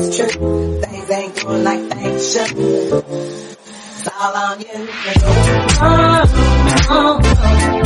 That's the. Things ain't going like they should. It's all on you. Oh, oh, oh.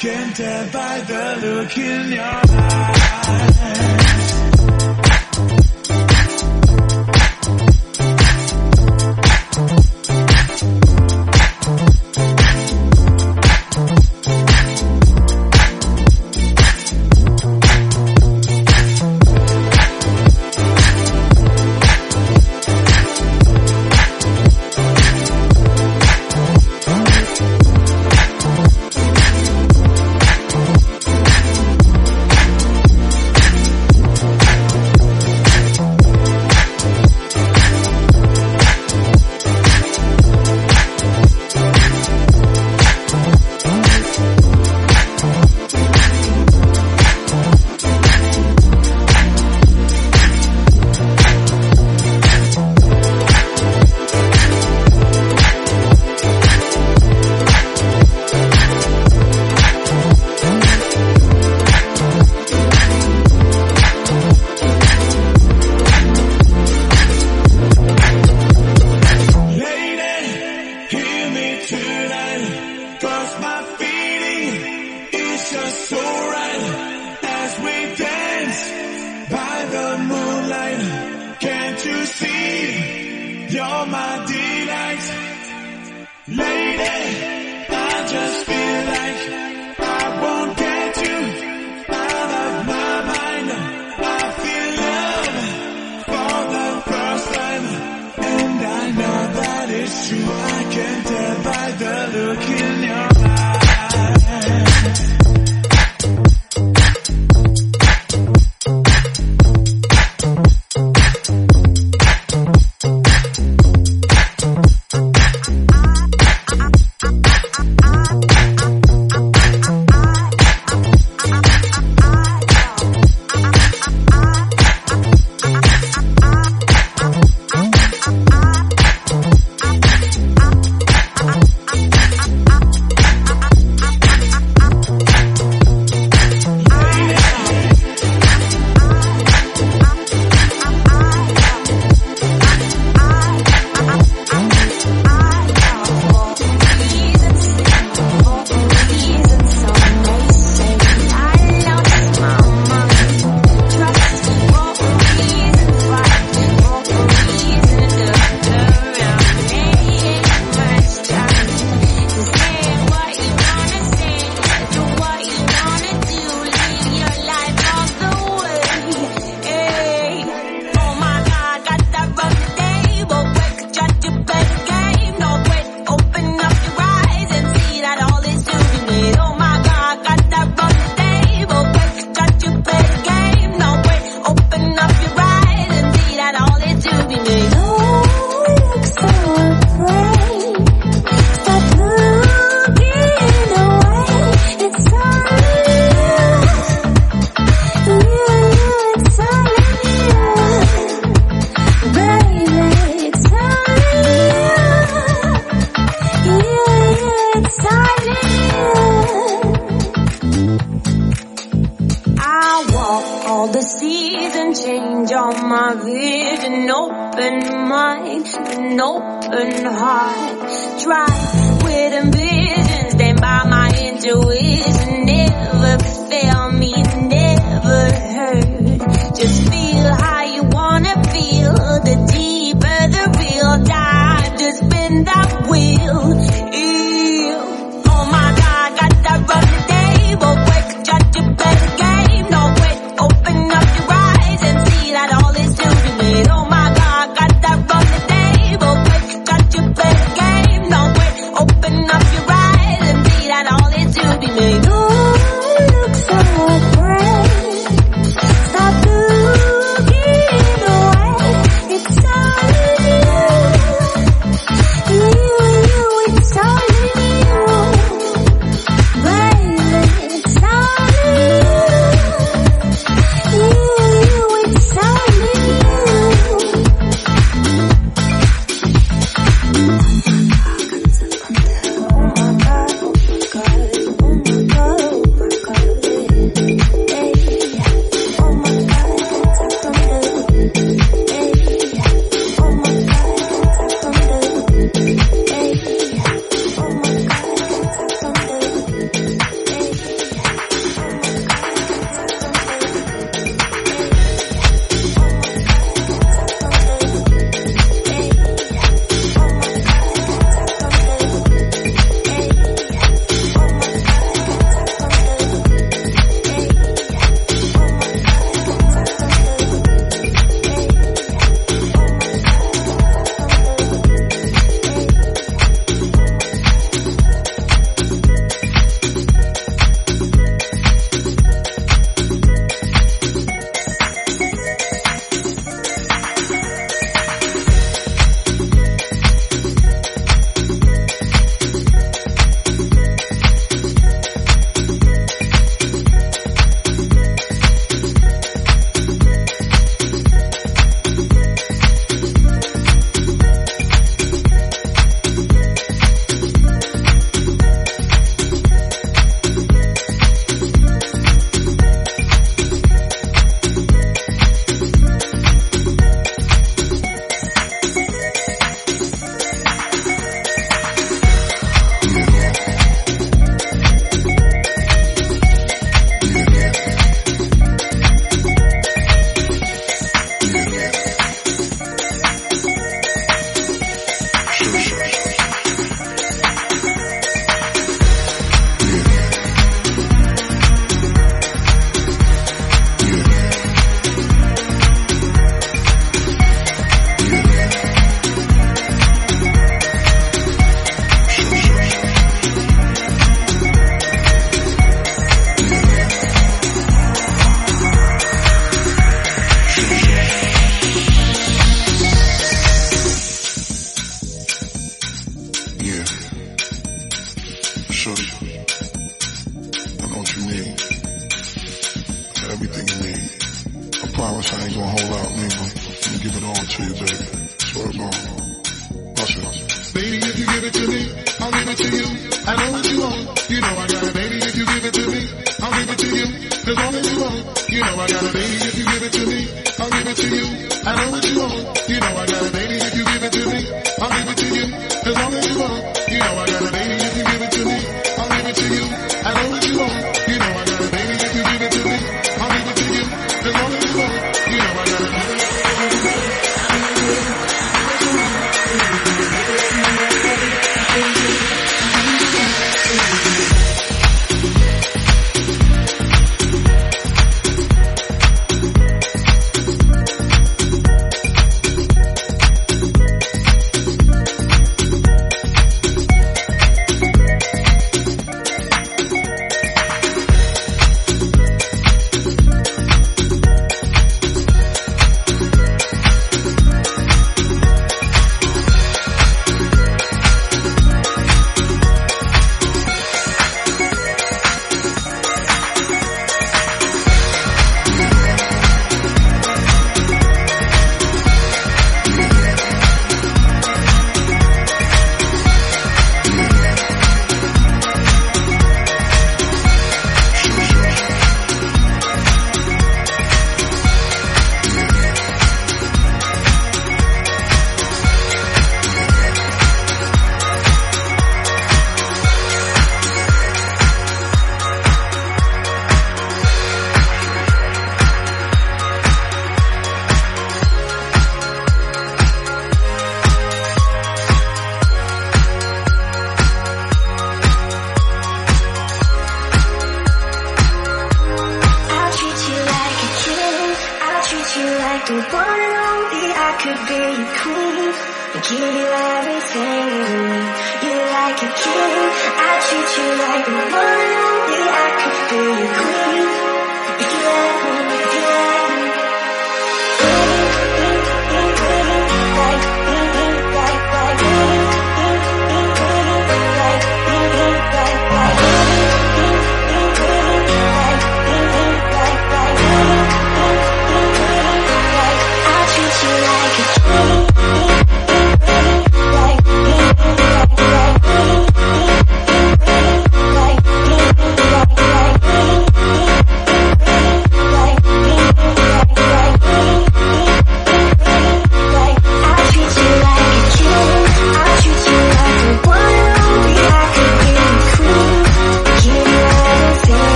Can tell by the look in your eyes.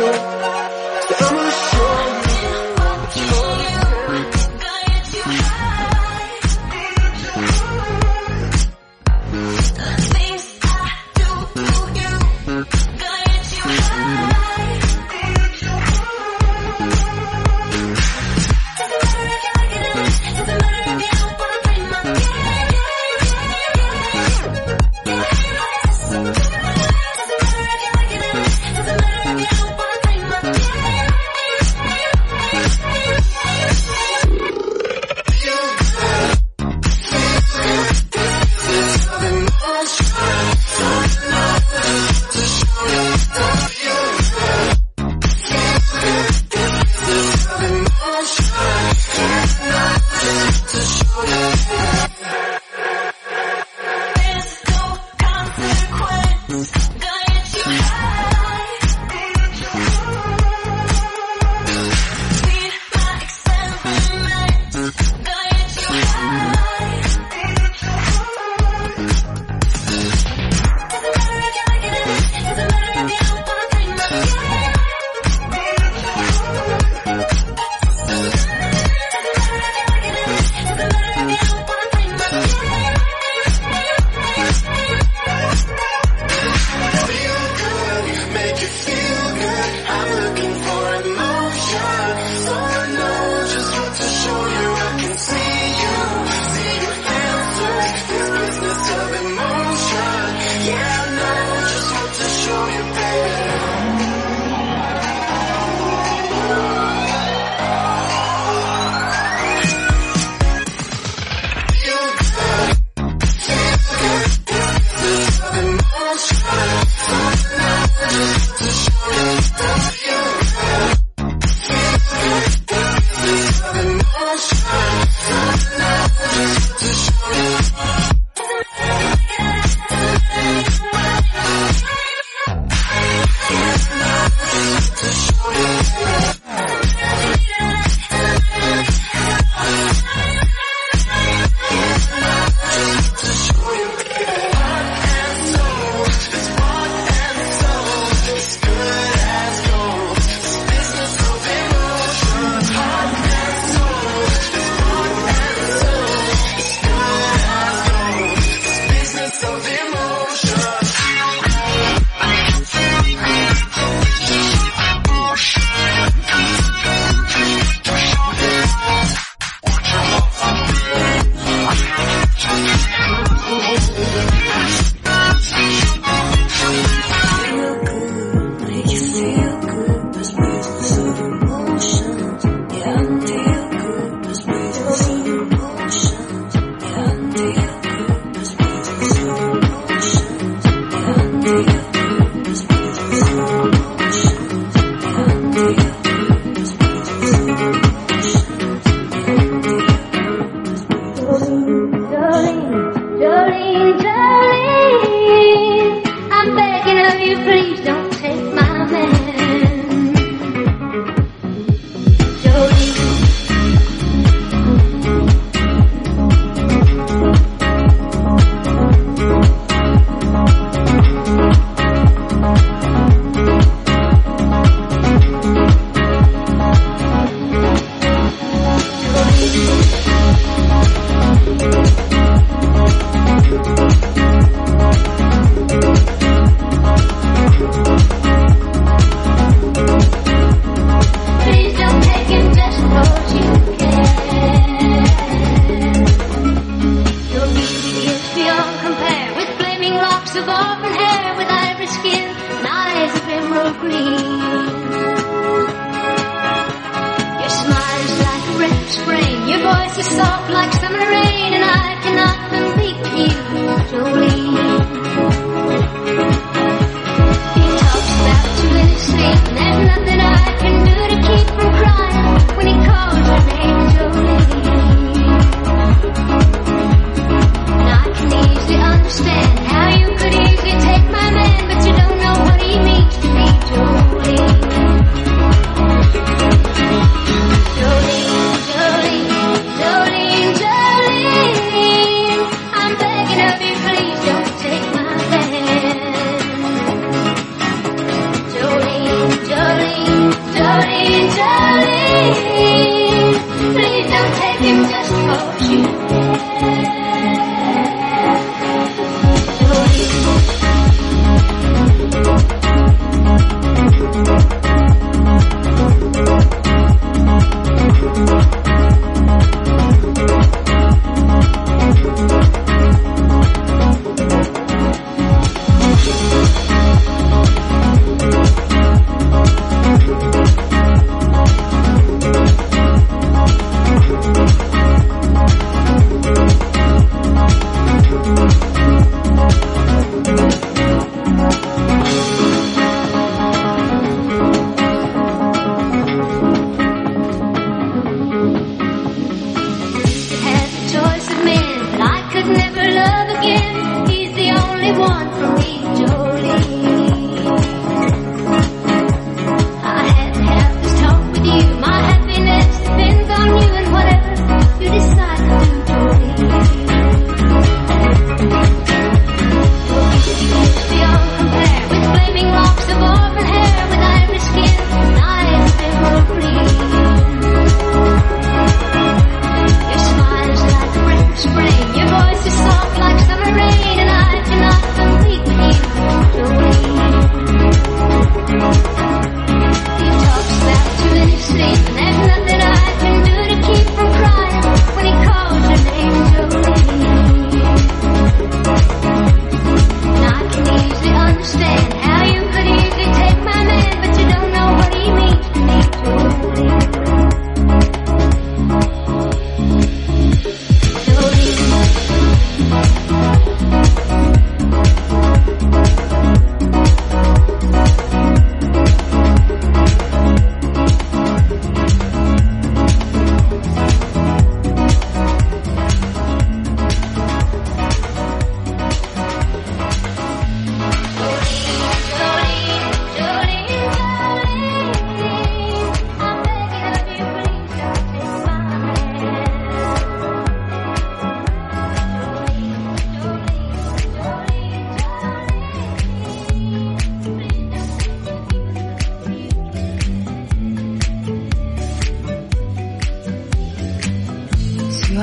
The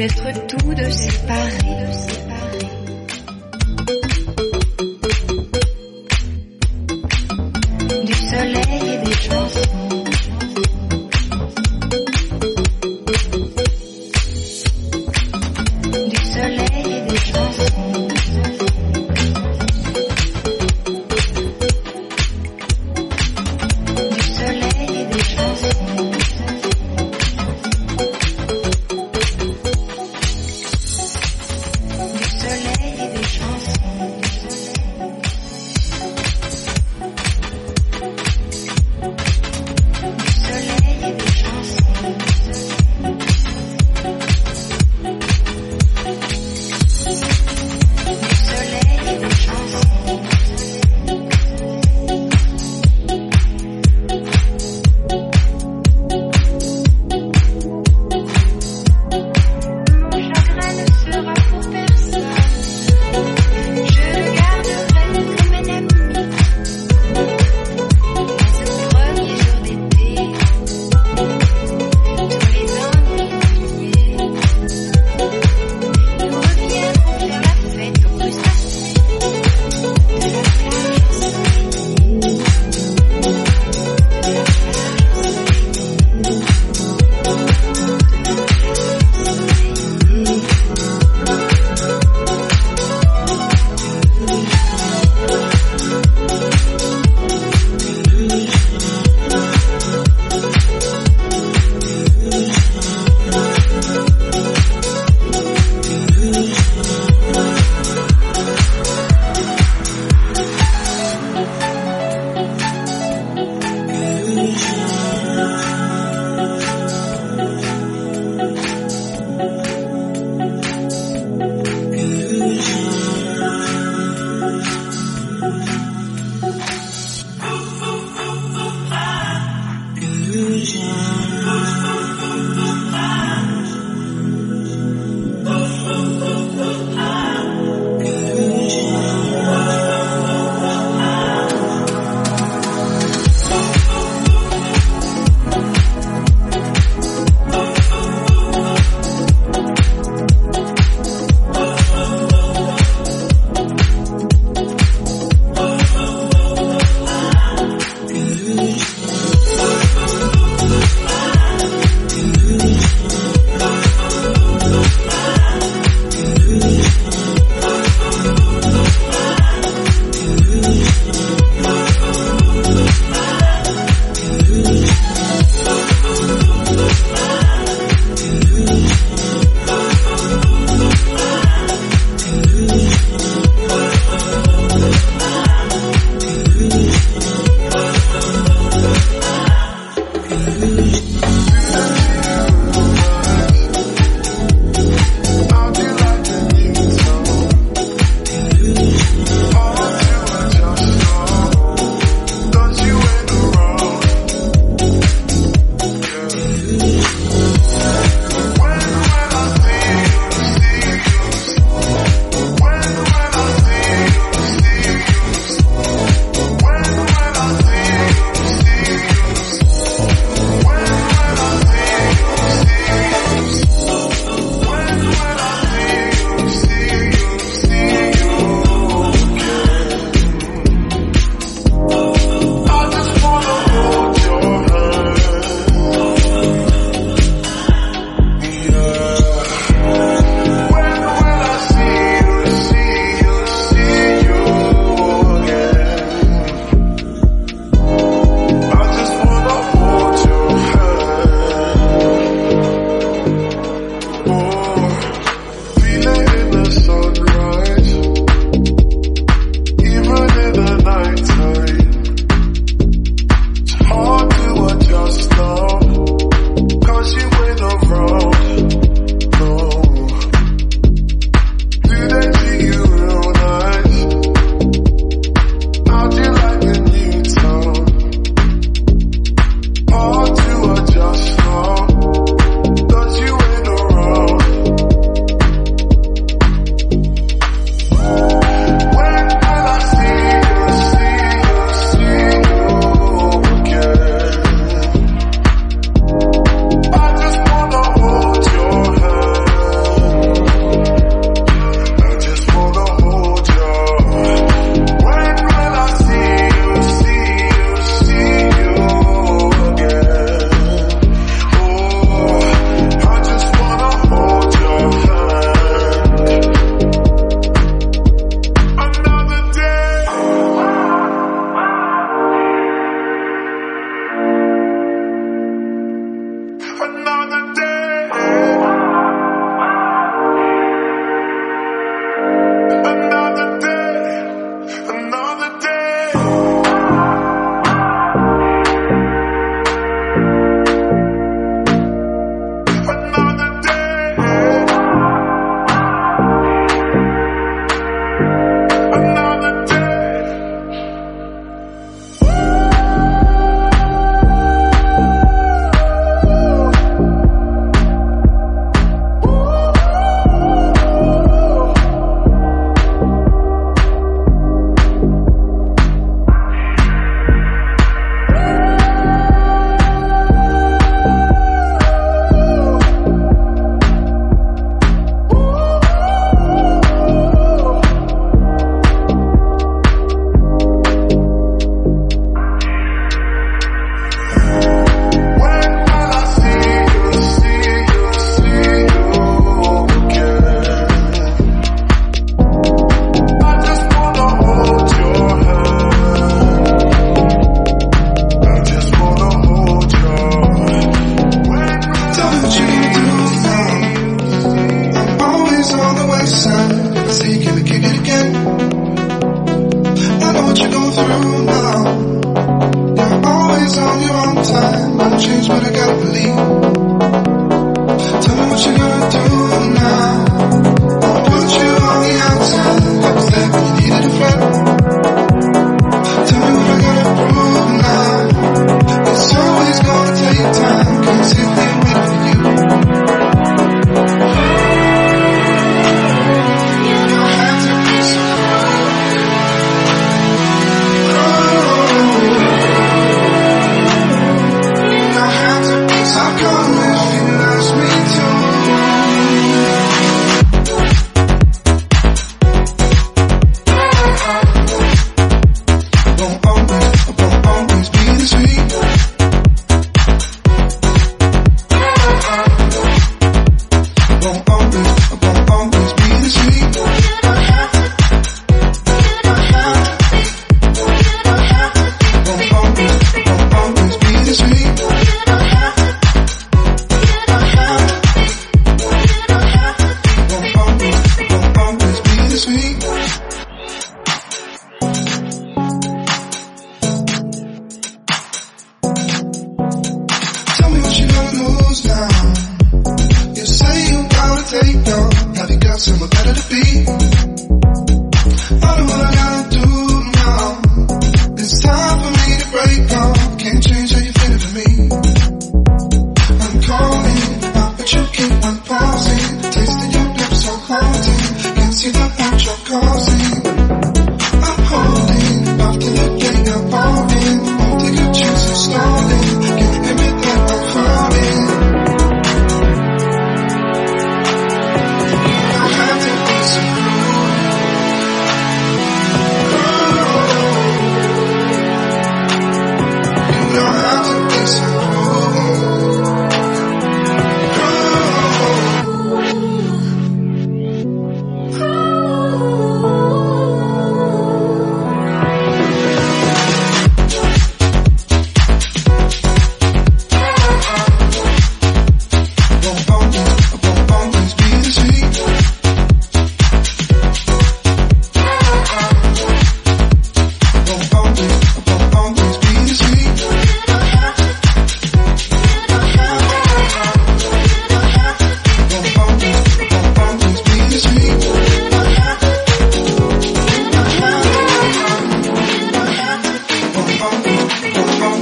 D'être come on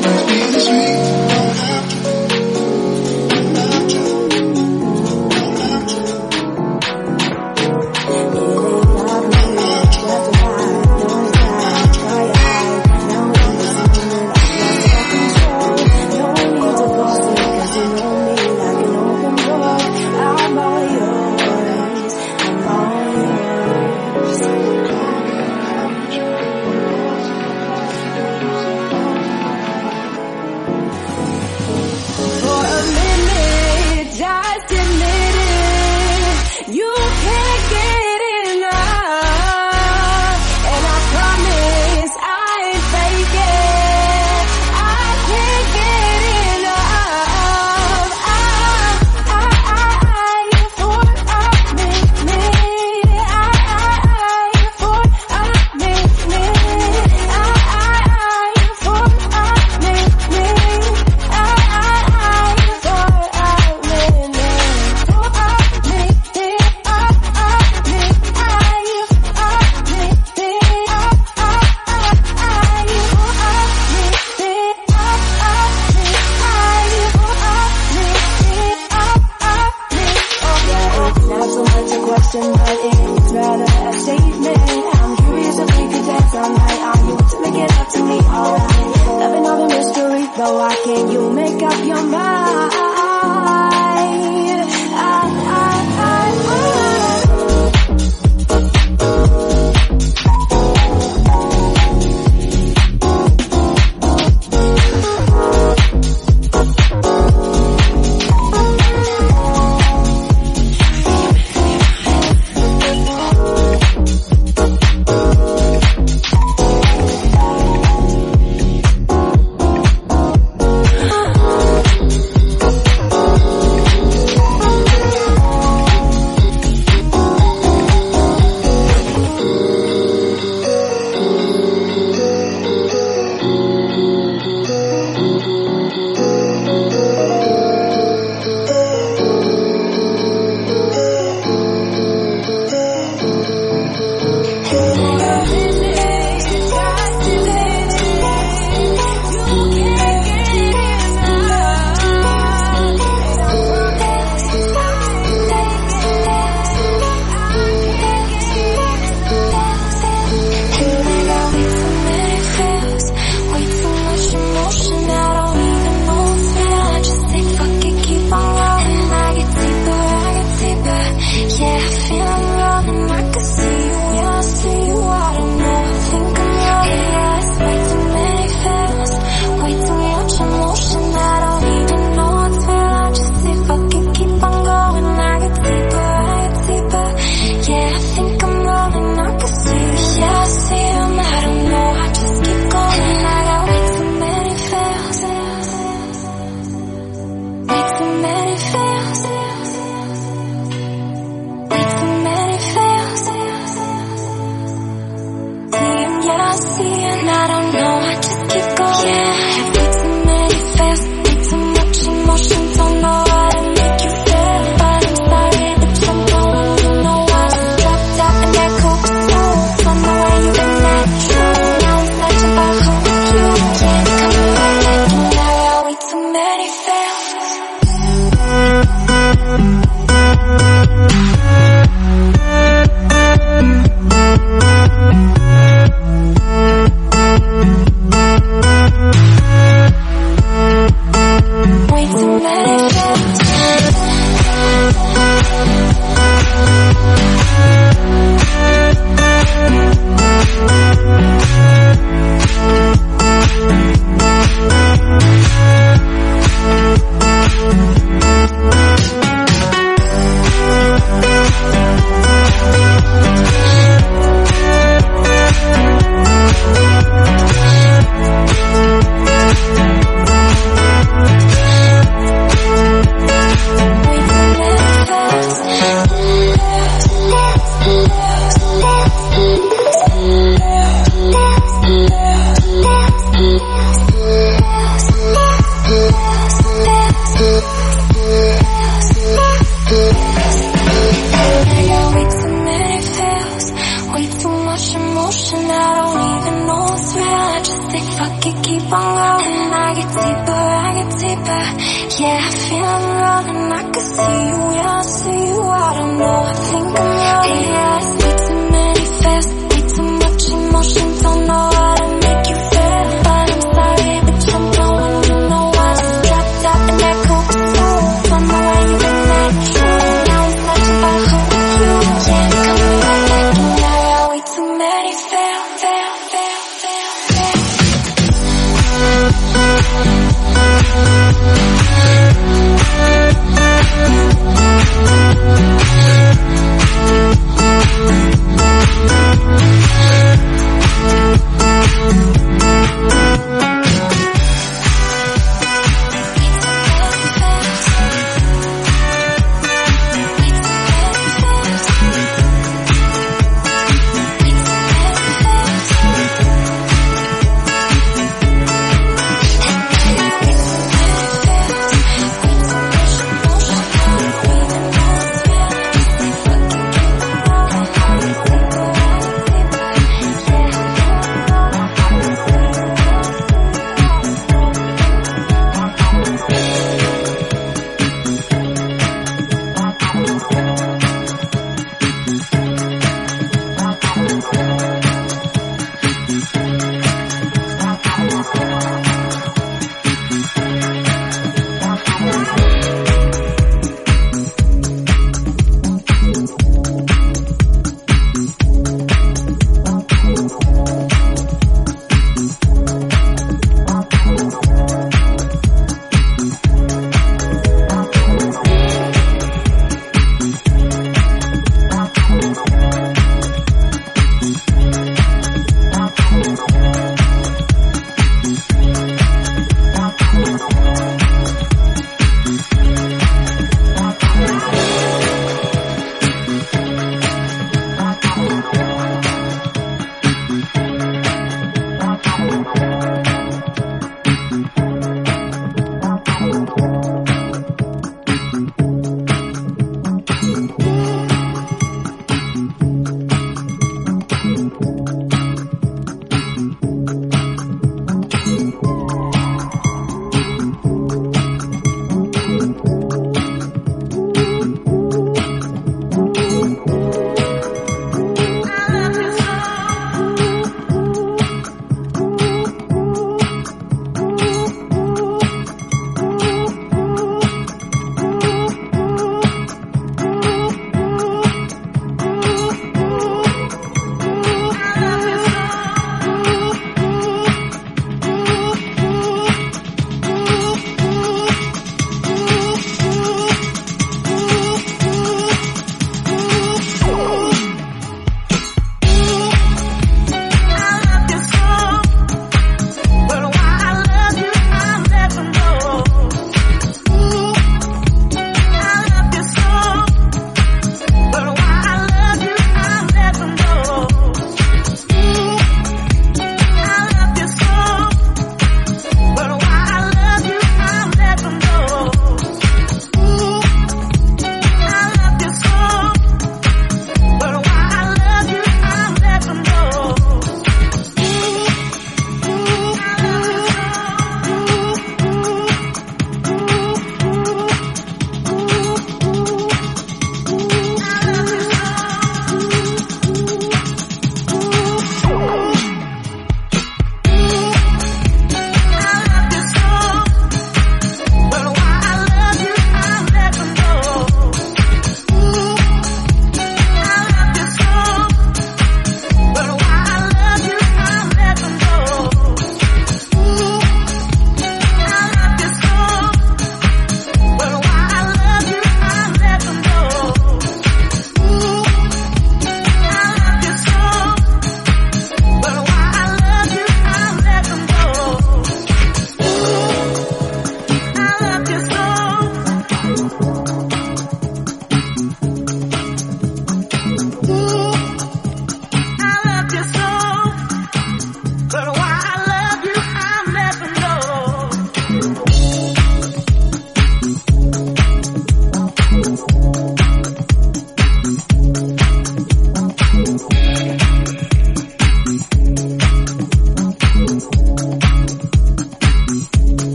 Thank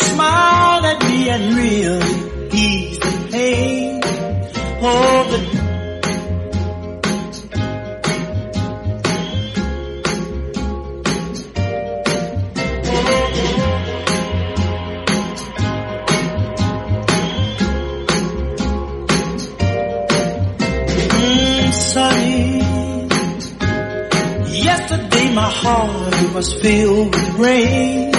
Smile at me and really ease the pain. Oh, the mm, Yesterday my heart was filled with rain.